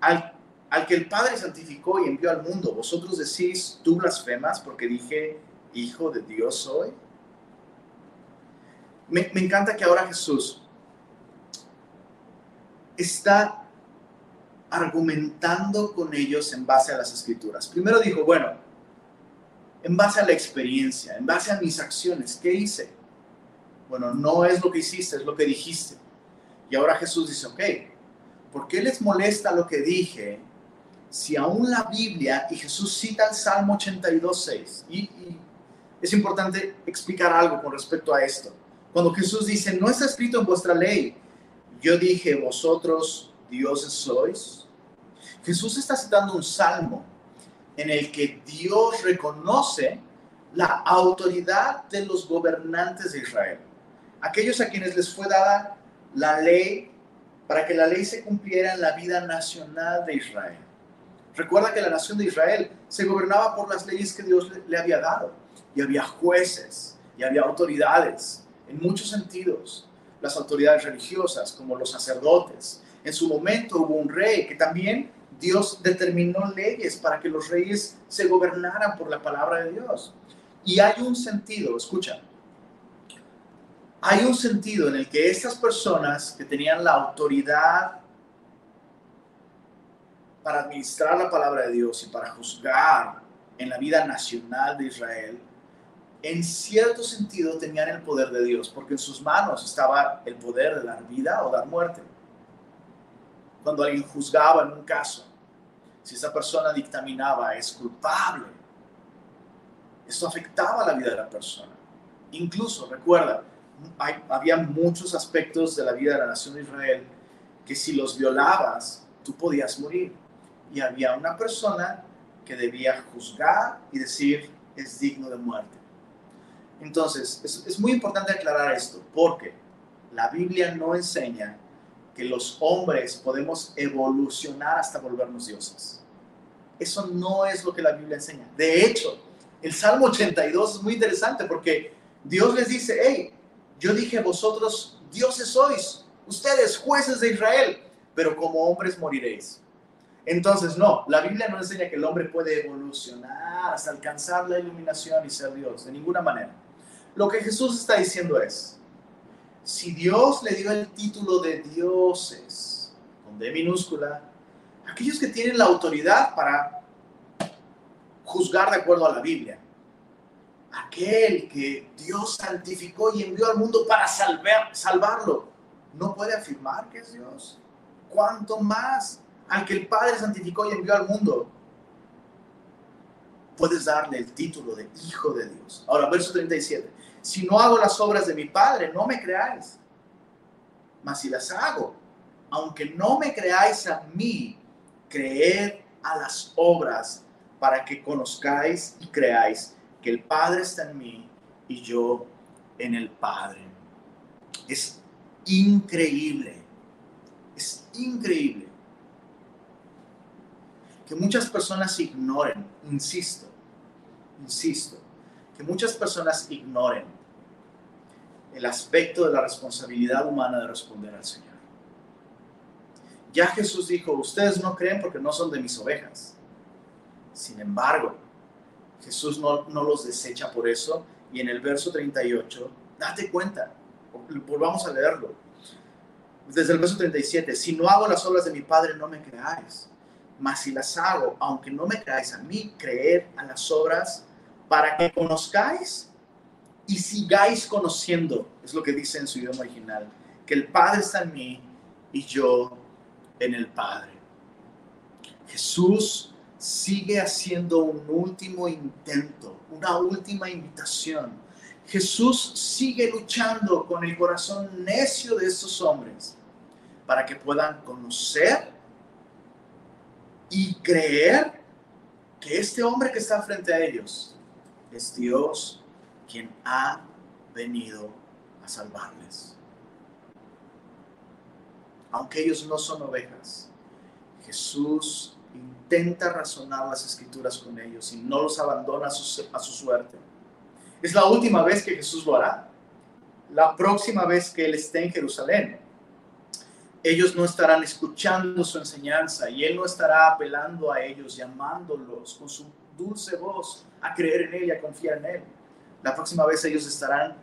al, al que el Padre santificó y envió al mundo, vosotros decís, tú blasfemas porque dije, hijo de Dios soy. Me, me encanta que ahora Jesús está argumentando con ellos en base a las escrituras. Primero dijo, bueno, en base a la experiencia, en base a mis acciones, ¿qué hice? Bueno, no es lo que hiciste, es lo que dijiste. Y ahora Jesús dice, ok, ¿por qué les molesta lo que dije si aún la Biblia, y Jesús cita el Salmo 82.6, y, y es importante explicar algo con respecto a esto. Cuando Jesús dice, no está escrito en vuestra ley, yo dije, vosotros dioses sois, Jesús está citando un salmo en el que Dios reconoce la autoridad de los gobernantes de Israel, aquellos a quienes les fue dada la ley para que la ley se cumpliera en la vida nacional de Israel. Recuerda que la nación de Israel se gobernaba por las leyes que Dios le, había dado y había jueces y había autoridades en muchos sentidos, las autoridades religiosas como los sacerdotes. En su momento hubo un rey que también Dios determinó leyes para que los reyes se gobernaran por la palabra de Dios. Y hay un sentido, escucha, hay un sentido en el que estas personas que tenían la autoridad para administrar la palabra de Dios y para juzgar en la vida nacional de Israel, en cierto sentido tenían el poder de Dios, porque en sus manos estaba el poder de dar vida o dar muerte. Cuando alguien juzgaba en un caso, si esa persona dictaminaba es culpable, eso afectaba la vida de la persona. Incluso, recuerda, había muchos aspectos de la vida de la nación de Israel que si los violabas, tú podías morir. Y había una persona que debía juzgar y decir, es digno de muerte. Entonces, es, es muy importante aclarar esto, porque la Biblia no enseña que los hombres podemos evolucionar hasta volvernos dioses. Eso no es lo que la Biblia enseña. De hecho, el Salmo 82 es muy interesante porque Dios les dice, hey, yo dije vosotros dioses sois, ustedes jueces de Israel, pero como hombres moriréis. Entonces, no, la Biblia no enseña que el hombre puede evolucionar hasta alcanzar la iluminación y ser Dios, de ninguna manera. Lo que Jesús está diciendo es, si Dios le dio el título de dioses, con D minúscula, aquellos que tienen la autoridad para juzgar de acuerdo a la Biblia, aquel que Dios santificó y envió al mundo para salvar, salvarlo, no puede afirmar que es Dios. ¿Cuánto más al que el Padre santificó y envió al mundo? Puedes darle el título de Hijo de Dios. Ahora, verso 37. Si no hago las obras de mi Padre, no me creáis. Mas si las hago, aunque no me creáis a mí, creed a las obras para que conozcáis y creáis que el Padre está en mí y yo en el Padre. Es increíble, es increíble que muchas personas ignoren, insisto, insisto, que muchas personas ignoren el aspecto de la responsabilidad humana de responder al Señor. Ya Jesús dijo, ustedes no creen porque no son de mis ovejas. Sin embargo, Jesús no, no los desecha por eso. Y en el verso 38, date cuenta, volvamos a leerlo. Desde el verso 37, si no hago las obras de mi Padre, no me creáis. Mas si las hago, aunque no me creáis a mí, creed a las obras para que conozcáis y sigáis conociendo, es lo que dice en su idioma original, que el Padre está en mí y yo en el Padre. Jesús sigue haciendo un último intento, una última invitación. Jesús sigue luchando con el corazón necio de estos hombres para que puedan conocer y creer que este hombre que está frente a ellos es Dios quien ha venido a salvarles. Aunque ellos no son ovejas, Jesús intenta razonar las escrituras con ellos y no los abandona a su, suerte. Es la última vez que Jesús lo hará. La próxima vez que Él esté en Jerusalén, ellos no estarán escuchando su enseñanza y Él no estará apelando a ellos, llamándolos con su dulce voz a creer en Él y a confiar en Él. La próxima vez ellos estarán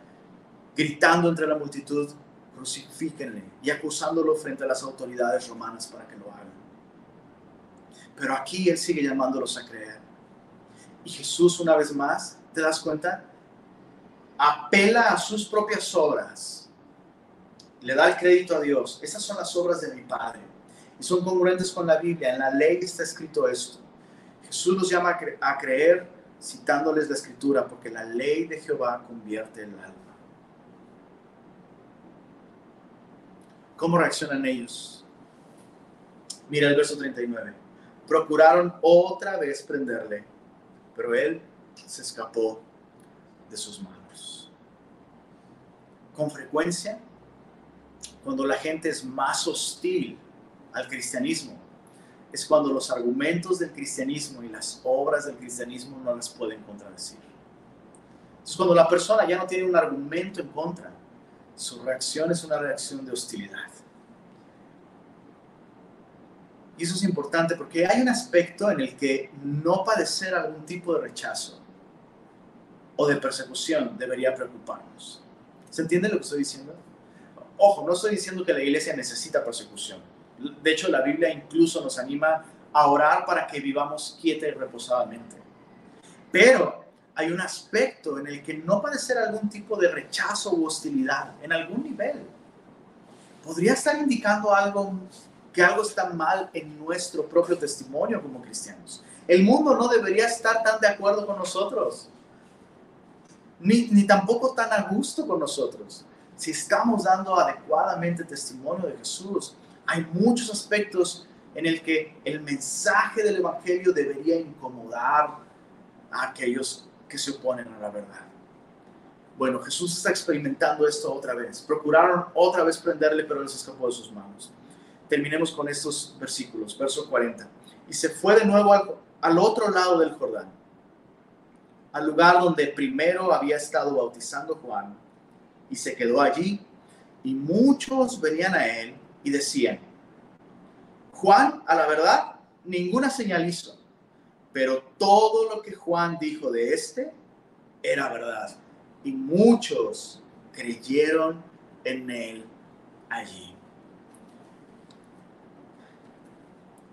gritando entre la multitud, crucifíquenle y acusándolo frente a las autoridades romanas para que lo hagan. Pero aquí Él sigue llamándolos a creer. Y Jesús, una vez más, ¿te das cuenta? Apela a sus propias obras. Le da el crédito a Dios. Esas son las obras de mi Padre. Y son congruentes con la Biblia. En la ley está escrito esto. Jesús los llama a creer citándoles la escritura, porque la ley de Jehová convierte el alma. ¿Cómo reaccionan ellos? Mira el verso 39 procuraron otra vez prenderle, pero él se escapó de sus manos. Con frecuencia, cuando la gente es más hostil al cristianismo, es cuando los argumentos del cristianismo y las obras del cristianismo no las pueden contradecir. Es cuando la persona ya no tiene un argumento en contra, su reacción es una reacción de hostilidad. Y eso es importante porque hay un aspecto en el que no padecer algún tipo de rechazo o de persecución debería preocuparnos. ¿Se entiende lo que estoy diciendo? Ojo, no estoy diciendo que la iglesia necesita persecución. De hecho, la Biblia incluso nos anima a orar para que vivamos quieta y reposadamente. Pero hay un aspecto en el que no padecer algún tipo de rechazo u hostilidad en algún nivel podría estar indicando algo que algo está mal en nuestro propio testimonio como cristianos. El mundo no debería estar tan de acuerdo con nosotros, ni, ni tampoco tan a gusto con nosotros. Si estamos dando adecuadamente testimonio de Jesús, hay muchos aspectos en el que el mensaje del Evangelio debería incomodar a aquellos que se oponen a la verdad. Bueno, Jesús está experimentando esto otra vez. Procuraron otra vez prenderle, pero les escapó de sus manos. Terminemos con estos versículos, verso 40. Y se fue de nuevo al, al otro lado del Jordán, al lugar donde primero había estado bautizando Juan, y se quedó allí. Y muchos venían a él y decían, Juan, a la verdad, ninguna señal hizo, pero todo lo que Juan dijo de este era verdad. Y muchos creyeron en él allí.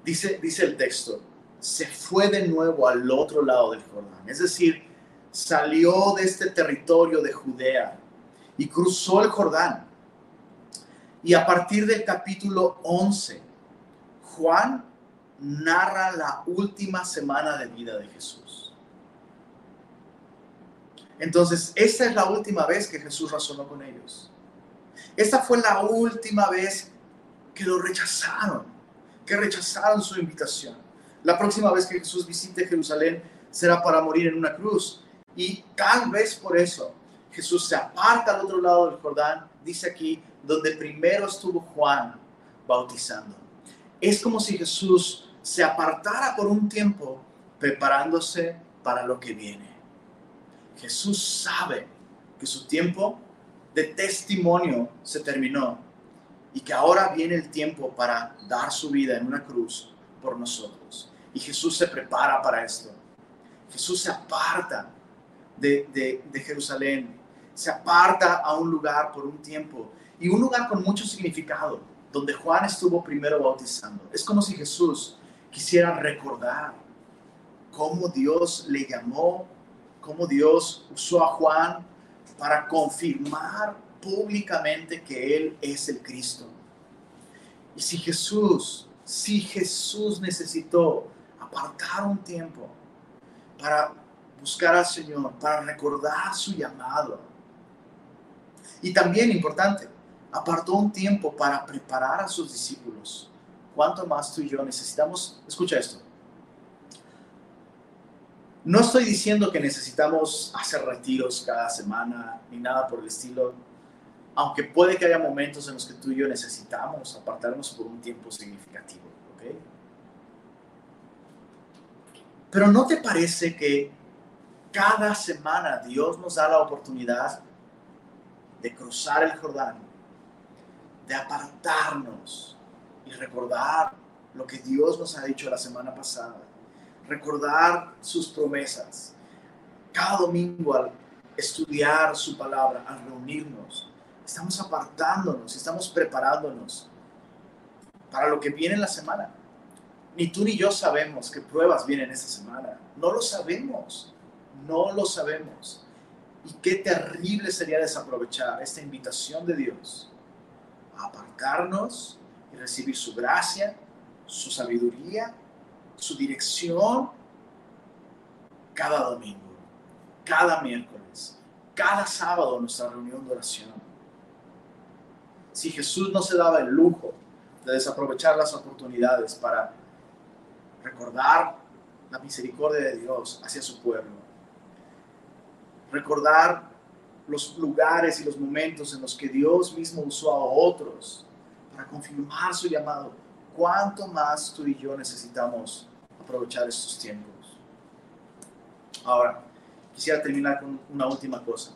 Dice, dice el texto, se fue de nuevo al otro lado del Jordán, es decir, salió de este territorio de Judea y cruzó el Jordán. Y a partir del capítulo 11, Juan narra la última semana de vida de Jesús. Entonces, esta es la última vez que Jesús razonó con ellos. Esta fue la última vez que lo rechazaron, que rechazaron su invitación. La próxima vez que Jesús visite Jerusalén será para morir en una cruz. Y tal vez por eso Jesús se aparta al otro lado del Jordán, dice aquí, donde primero estuvo Juan bautizando. Es como si Jesús se apartara por un tiempo preparándose para lo que viene. Jesús sabe que su tiempo de testimonio se terminó y que ahora viene el tiempo para dar su vida en una cruz por nosotros. Y Jesús se prepara para esto. Jesús se aparta de, de Jerusalén, se aparta a un lugar por un tiempo y un lugar con mucho significado, donde Juan estuvo primero bautizando. Es como si Jesús quisiera recordar cómo Dios le llamó, cómo Dios usó a Juan para confirmar públicamente que Él es el Cristo. Y si Jesús, si Jesús necesitó apartar un tiempo para buscar al Señor, para recordar su llamado, y también importante, apartó un tiempo para preparar a sus discípulos. ¿Cuánto más tú y yo necesitamos? Escucha esto. No estoy diciendo que necesitamos hacer retiros cada semana ni nada por el estilo, aunque puede que haya momentos en los que tú y yo necesitamos apartarnos por un tiempo significativo, ¿ok? Pero ¿no te parece que cada semana Dios nos da la oportunidad de cruzar el Jordán de apartarnos y recordar lo que Dios nos ha dicho la semana pasada, recordar sus promesas. Cada domingo al estudiar su palabra, al reunirnos, estamos apartándonos, estamos preparándonos para lo que viene en la semana. Ni tú ni yo sabemos qué pruebas vienen esta semana. No lo sabemos, no lo sabemos. Y qué terrible sería desaprovechar esta invitación de Dios apartarnos y recibir su gracia, su sabiduría, su dirección cada domingo, cada miércoles, cada sábado nuestra reunión de oración. Si Jesús no se daba el lujo de desaprovechar las oportunidades para recordar la misericordia de Dios hacia su pueblo, recordar los lugares y los momentos en los que Dios mismo usó a otros para confirmar su llamado, cuánto más tú y yo necesitamos aprovechar estos tiempos. Ahora, quisiera terminar con una última cosa.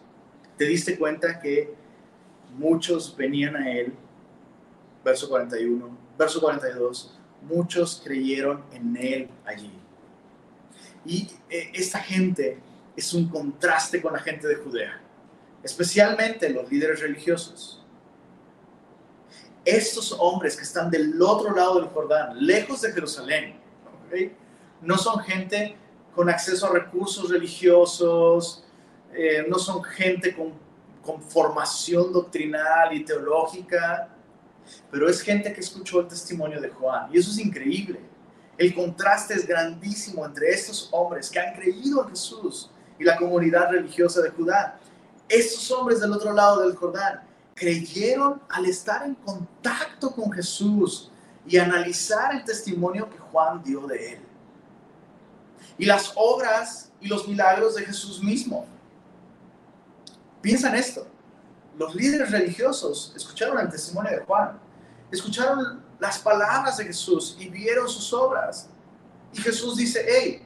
¿Te diste cuenta que muchos venían a Él? Verso 41, verso 42, muchos creyeron en Él allí. Y eh, esta gente es un contraste con la gente de Judea especialmente los líderes religiosos. Estos hombres que están del otro lado del Jordán, lejos de Jerusalén, no son gente con acceso a recursos religiosos, eh, no son gente con, con formación doctrinal y teológica, pero es gente que escuchó el testimonio de Juan. Y eso es increíble. El contraste es grandísimo entre estos hombres que han creído en Jesús y la comunidad religiosa de Judá. Estos hombres del otro lado del Jordán creyeron al estar en contacto con Jesús y analizar el testimonio que Juan dio de él. Y las obras y los milagros de Jesús mismo. Piensa en esto. Los líderes religiosos escucharon el testimonio de Juan, escucharon las palabras de Jesús y vieron sus obras. Y Jesús dice, hey,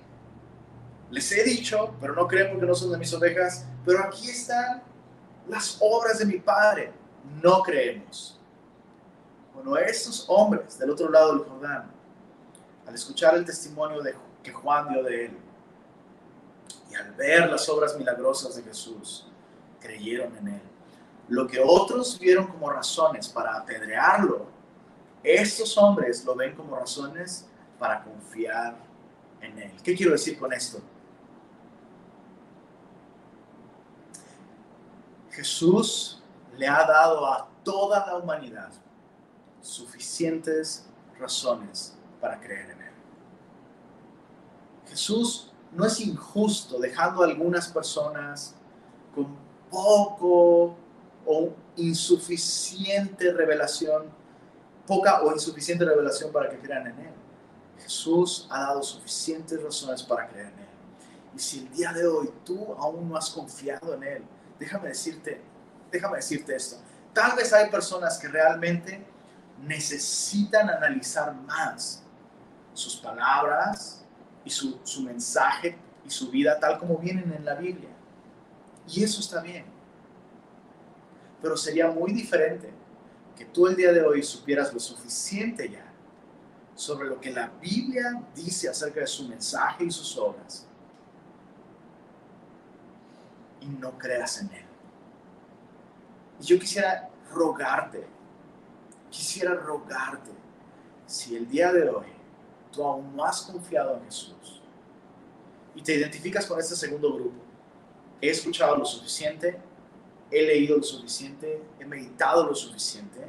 les he dicho, pero no creen porque no son de mis ovejas, pero aquí están las obras de mi Padre. No creemos. Bueno, estos hombres del otro lado del Jordán, al escuchar el testimonio de, que Juan dio de él, y al ver las obras milagrosas de Jesús, creyeron en él. Lo que otros vieron como razones para apedrearlo, estos hombres lo ven como razones para confiar en él. ¿Qué quiero decir con esto? Jesús le ha dado a toda la humanidad suficientes razones para creer en Él. Jesús no es injusto dejando a algunas personas con poco o insuficiente revelación, poca o insuficiente revelación para que crean en Él. Jesús ha dado suficientes razones para creer en Él. Y si el día de hoy tú aún no has confiado en Él, déjame decirte, déjame decirte esto. Tal vez hay personas que realmente necesitan analizar más sus palabras y su, su mensaje y su vida tal como vienen en la Biblia. Y eso está bien. Pero sería muy diferente que tú el día de hoy supieras lo suficiente ya sobre lo que la Biblia dice acerca de su mensaje y sus obras y no creas en Él. Y yo quisiera rogarte, quisiera rogarte, si el día de hoy tú aún no has confiado en Jesús y te identificas con este segundo grupo, he escuchado lo suficiente, he leído lo suficiente, he meditado lo suficiente,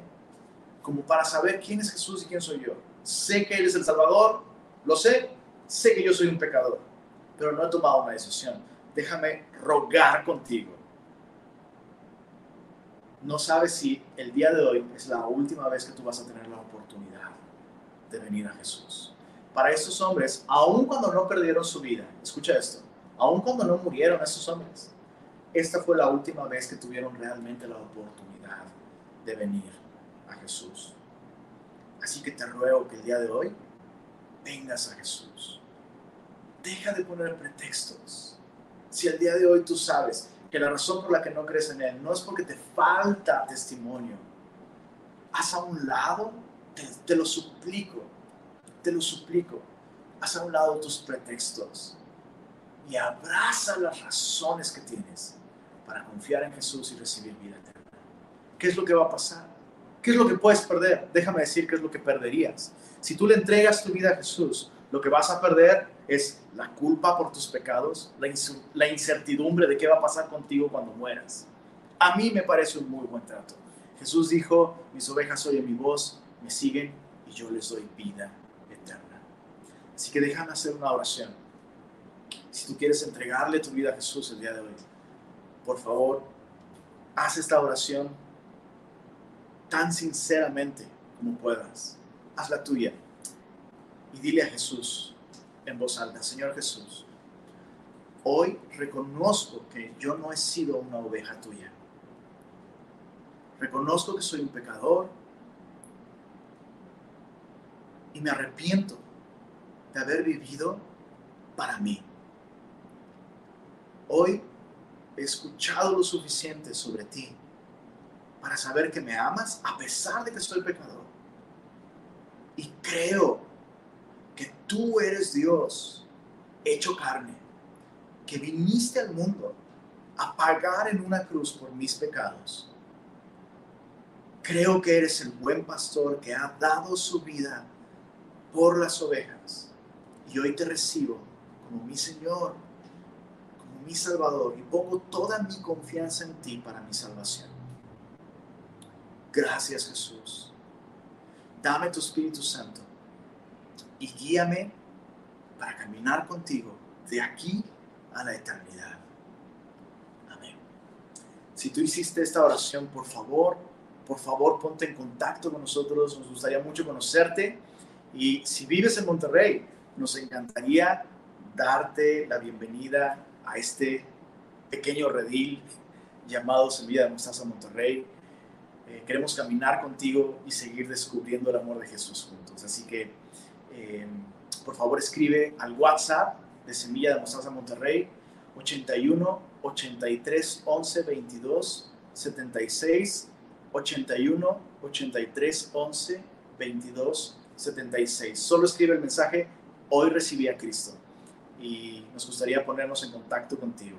como para saber quién es Jesús y quién soy yo. Sé que Él es el Salvador, lo sé, sé que yo soy un pecador, pero no he tomado una decisión déjame rogar contigo. No sabes si el día de hoy es la última vez que tú vas a tener la oportunidad de venir a Jesús. Para estos hombres, aun cuando no perdieron su vida, escucha esto, aun cuando no murieron esos hombres, esta fue la última vez que tuvieron realmente la oportunidad de venir a Jesús. Así que te ruego que el día de hoy vengas a Jesús. Deja de poner pretextos si el día de hoy tú sabes que la razón por la que no crees en Él no es porque te falta testimonio, haz a un lado, te, lo suplico, te lo suplico, haz a un lado tus pretextos y abraza las razones que tienes para confiar en Jesús y recibir vida eterna. ¿Qué es lo que va a pasar? ¿Qué es lo que puedes perder? Déjame decir qué es lo que perderías. Si tú le entregas tu vida a Jesús, lo que vas a perder es la culpa por tus pecados, la incertidumbre de qué va a pasar contigo cuando mueras. A mí me parece un muy buen trato. Jesús dijo, mis ovejas oyen mi voz, me siguen y yo les doy vida eterna. Así que déjame hacer una oración. Si tú quieres entregarle tu vida a Jesús el día de hoy, por favor, haz esta oración tan sinceramente como puedas. Haz la tuya y dile a Jesús, en voz alta, Señor Jesús, hoy reconozco que yo no he sido una oveja tuya. Reconozco que soy un pecador y me arrepiento de haber vivido para mí. Hoy he escuchado lo suficiente sobre ti para saber que me amas a pesar de que soy pecador. Y creo que tú eres Dios hecho carne, que viniste al mundo a pagar en una cruz por mis pecados. Creo que eres el buen pastor que ha dado su vida por las ovejas. Y hoy te recibo como mi Señor, como mi Salvador, y pongo toda mi confianza en ti para mi salvación. Gracias Jesús. Dame tu Espíritu Santo y guíame para caminar contigo de aquí a la eternidad. Amén. Si tú hiciste esta oración, por favor, por favor ponte en contacto con nosotros, nos gustaría mucho conocerte y si vives en Monterrey, nos encantaría darte la bienvenida a este pequeño redil llamado Semilla de Mostaza Monterrey. Eh, queremos caminar contigo y seguir descubriendo el amor de Jesús juntos. Así que, eh, por favor, escribe al WhatsApp de Semilla de Mostaza Monterrey 81 83 11 22 76 81 83 11 22 76. Solo escribe el mensaje, hoy recibí a Cristo y nos gustaría ponernos en contacto contigo.